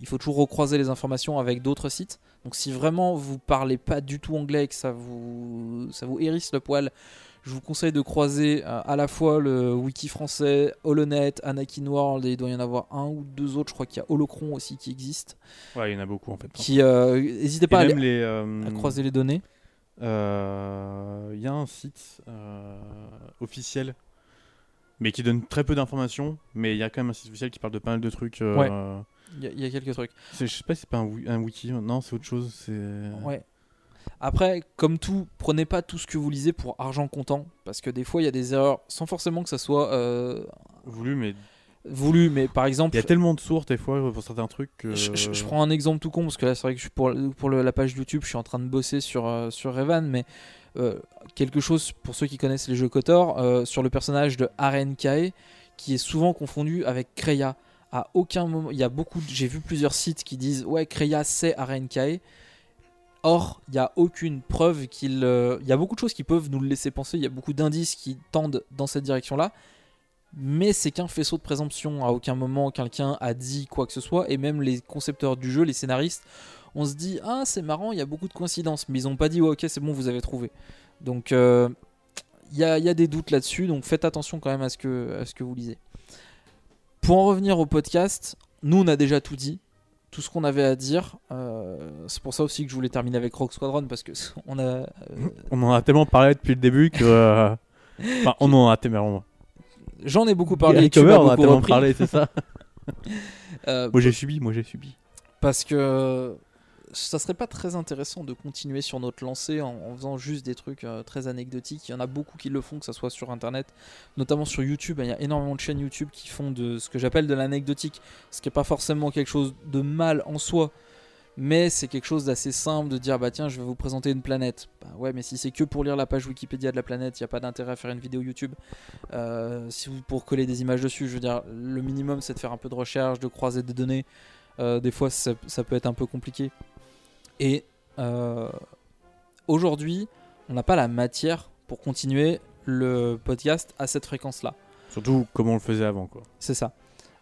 il faut toujours recroiser les informations avec d'autres sites. Donc si vraiment vous parlez pas du tout anglais et que ça vous, ça vous hérisse le poil, je vous conseille de croiser euh, à la fois le wiki français, Holonet, Anakin World, et il doit y en avoir un ou deux autres. Je crois qu'il y a Holocron aussi qui existe. Ouais, il y en a beaucoup en fait. Qui, euh, n'hésitez pas à, les, euh, à croiser les données. euh, Il y a un site officiel, mais qui donne très peu d'informations. Mais il y a quand même un site officiel qui parle de pas mal de trucs. Ouais. Il y a- il y a quelques trucs. Je sais pas si c'est pas un, wi- un wiki. Non, c'est autre chose. C'est. Ouais. Après, comme tout, prenez pas tout ce que vous lisez pour argent comptant, parce que des fois il y a des erreurs, sans forcément que ça soit euh, Voulu, mais. voulu. Mais par exemple, Il y a tellement de sources des fois pour certains trucs que. Je, je- je prends un exemple tout con parce que là c'est vrai que je suis pour, pour le- la page YouTube je suis en train de bosser sur, euh, sur Revan mais euh, quelque chose pour ceux qui connaissent les jeux Kotor euh, sur le personnage de Aren Kae qui est souvent confondu avec Kreia. À aucun moment, il y a beaucoup, j'ai vu plusieurs sites qui disent ouais Kreia c'est Arenkae. Or, il n'y a aucune preuve qu'il. euh, Il y a beaucoup de choses qui peuvent nous le laisser penser. Il y a beaucoup d'indices qui tendent dans cette direction-là. Mais c'est qu'un faisceau de présomption. À aucun moment, quelqu'un a dit quoi que ce soit. Et même les concepteurs du jeu, les scénaristes, on se dit Ah, c'est marrant, il y a beaucoup de coïncidences. Mais ils n'ont pas dit ouais, Ok, c'est bon, vous avez trouvé. Donc, euh, il y, a, des doutes là-dessus. Donc, faites attention quand même à ce que vous lisez. Pour en revenir au podcast, nous, on a déjà tout dit tout ce qu'on avait à dire. Euh, c'est pour ça aussi que je voulais terminer avec Rock Squadron parce que [laughs] on a. euh, On en a tellement parlé depuis le début que. euh, [laughs] Enfin, on en a tellement. J'en ai beaucoup parlé. Tu on a beaucoup tellement repris. parlé, c'est ça. [laughs] Moi j'ai subi, moi j'ai subi. Parce que ça serait pas très intéressant de continuer sur notre lancée en, faisant juste des trucs euh, très anecdotiques. Il y en a beaucoup qui le font, que ce soit sur internet, notamment sur YouTube. Il y a énormément de chaînes YouTube qui font de ce que j'appelle de l'anecdotique, ce qui est pas forcément quelque chose de mal en soi. Mais c'est quelque chose d'assez simple de dire bah tiens je vais vous présenter une planète. Bah ouais mais si c'est que pour lire la page Wikipédia de la planète, il n'y a pas d'intérêt à faire une vidéo YouTube. Euh, si vous pour coller des images dessus, je veux dire le minimum c'est de faire un peu de recherche, de croiser des données. Euh, des fois ça peut être un peu compliqué. Et euh, aujourd'hui on n'a pas la matière pour continuer le podcast à cette fréquence là. Surtout comme on le faisait avant quoi. C'est ça.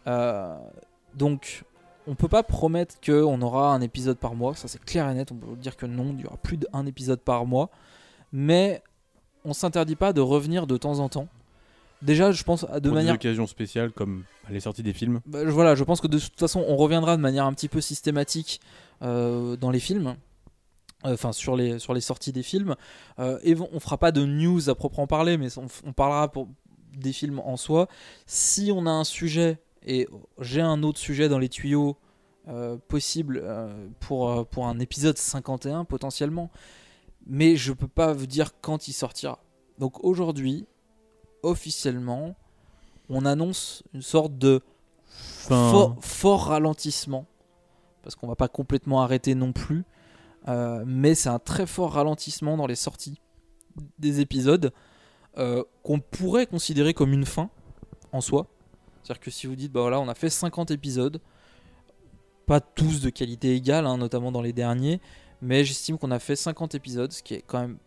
Euh, donc, on peut pas promettre qu'on aura un épisode par mois. Ça, c'est clair et net. On peut dire que non, il y aura plus d'un épisode par mois. Mais on s'interdit pas de revenir de temps en temps. Déjà, je pense à- de Pour manière des occasions spéciales comme les sorties des films. bah, voilà, je pense que de toute façon, on reviendra de manière un petit peu systématique euh, dans les films. Euh, Enfin, sur les, sur les sorties des films. Euh, et on fera pas de news à proprement parler, mais on, on parlera pour des films en soi. Si on a un sujet, et j'ai un autre sujet dans les tuyaux possible pour, pour un épisode 51 potentiellement, mais je peux pas vous dire quand il sortira. Donc aujourd'hui, officiellement, on annonce une sorte de fort ralentissement, parce qu'on va pas complètement arrêter non plus, euh, mais c'est un très fort ralentissement dans les sorties des épisodes euh, qu'on pourrait considérer comme une fin en soi. C'est-à-dire que si vous dites, bah voilà, on a fait 50 épisodes, pas tous de qualité égale, hein, notamment dans les derniers, mais j'estime qu'on a fait 50 épisodes, ce qui est quand même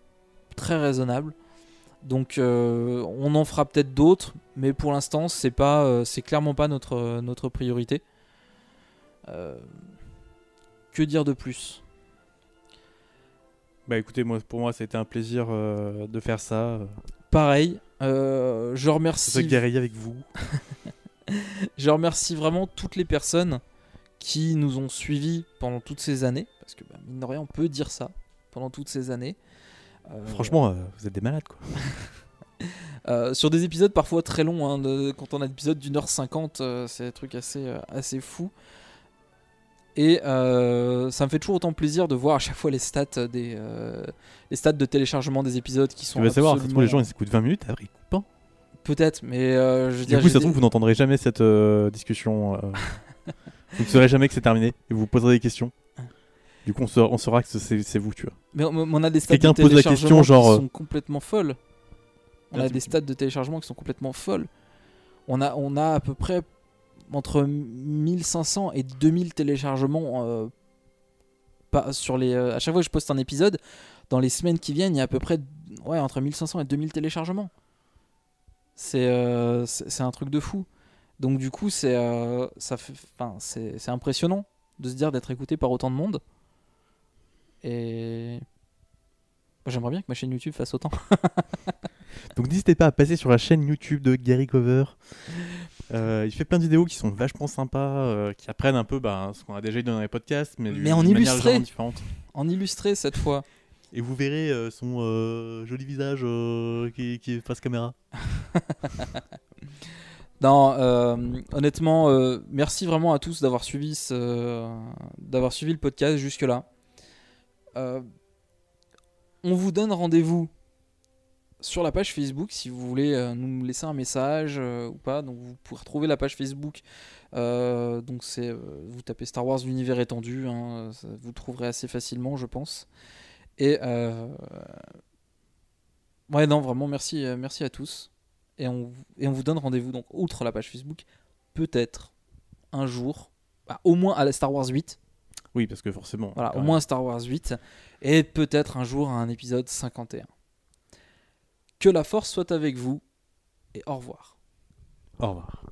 très raisonnable. Donc euh, on en fera peut-être d'autres, mais pour l'instant c'est pas, euh, c'est clairement pas notre notre priorité. Euh, que dire de plus? Bah écoutez, moi pour moi c'était un plaisir euh, de faire ça. euh. Pareil, euh, je remercie. C'est ça avec vous. [laughs] je remercie vraiment toutes les personnes qui nous ont suivis pendant toutes ces années, parce que bah, mine de rien on peut dire ça pendant toutes ces années. Euh, Franchement, euh, vous êtes des malades quoi. [laughs] Euh, sur des épisodes parfois très longs, hein, de- quand on a des épisodes d'une heure cinquante, euh, c'est des trucs assez, euh, assez fous. Et ça me fait toujours autant plaisir de voir à chaque fois les stats des les stats de téléchargement des épisodes qui sont. Tu vas savoir, ça se trouve, les gens ils écoutent 20 minutes, après ils coupent. Peut-être, mais je veux Du dire, coup, j'ai ça se trouve, vous n'entendrez jamais cette discussion. [laughs] vous ne saurez jamais que c'est terminé et vous vous poserez des questions. Du coup, on saura, on saura que c'est vous, tu vois. Mais on, on a des stats de pose la téléchargement question, genre. qui euh, sont complètement folles. On Ah, a des stats de téléchargement qui sont complètement folles. On a, on a à peu près entre 1500 et 2000 téléchargements euh, pas sur les, euh, à chaque fois que je poste un épisode. Dans les semaines qui viennent, il y a à peu près ouais, entre 1500 et 2000 téléchargements. C'est euh, c'est un truc de fou. Donc du coup, c'est euh, c'est impressionnant de se dire d'être écouté par autant de monde. Et J'aimerais bien que ma chaîne YouTube fasse autant. [laughs] Donc n'hésitez pas à passer sur la chaîne YouTube de Gary Cover. Euh, il fait plein de vidéos qui sont vachement sympas, euh, qui apprennent un peu bah, ce qu'on a déjà eu dans les podcasts, mais, Mais en illustré. En illustré cette fois. Et vous verrez euh, son joli visage qui, qui est face caméra. [laughs] Non, honnêtement, merci vraiment à tous d'avoir suivi, ce, suivi le podcast jusque-là. Euh, on vous donne rendez-vous sur la page Facebook si vous voulez euh, nous laisser un message euh, ou pas. Donc vous pouvez retrouver la page Facebook. Vous tapez Star Wars l'univers étendu, hein, vous trouverez assez facilement, je pense. Et ouais non vraiment merci à tous. Et on, et on vous donne rendez-vous, donc, outre la page Facebook, peut-être un jour, bah, au moins à la Star Wars 8. Oui, parce que forcément. Voilà, au moins Star Wars 8 et peut-être un jour un épisode 51. Que la force soit avec vous et au revoir. Au revoir.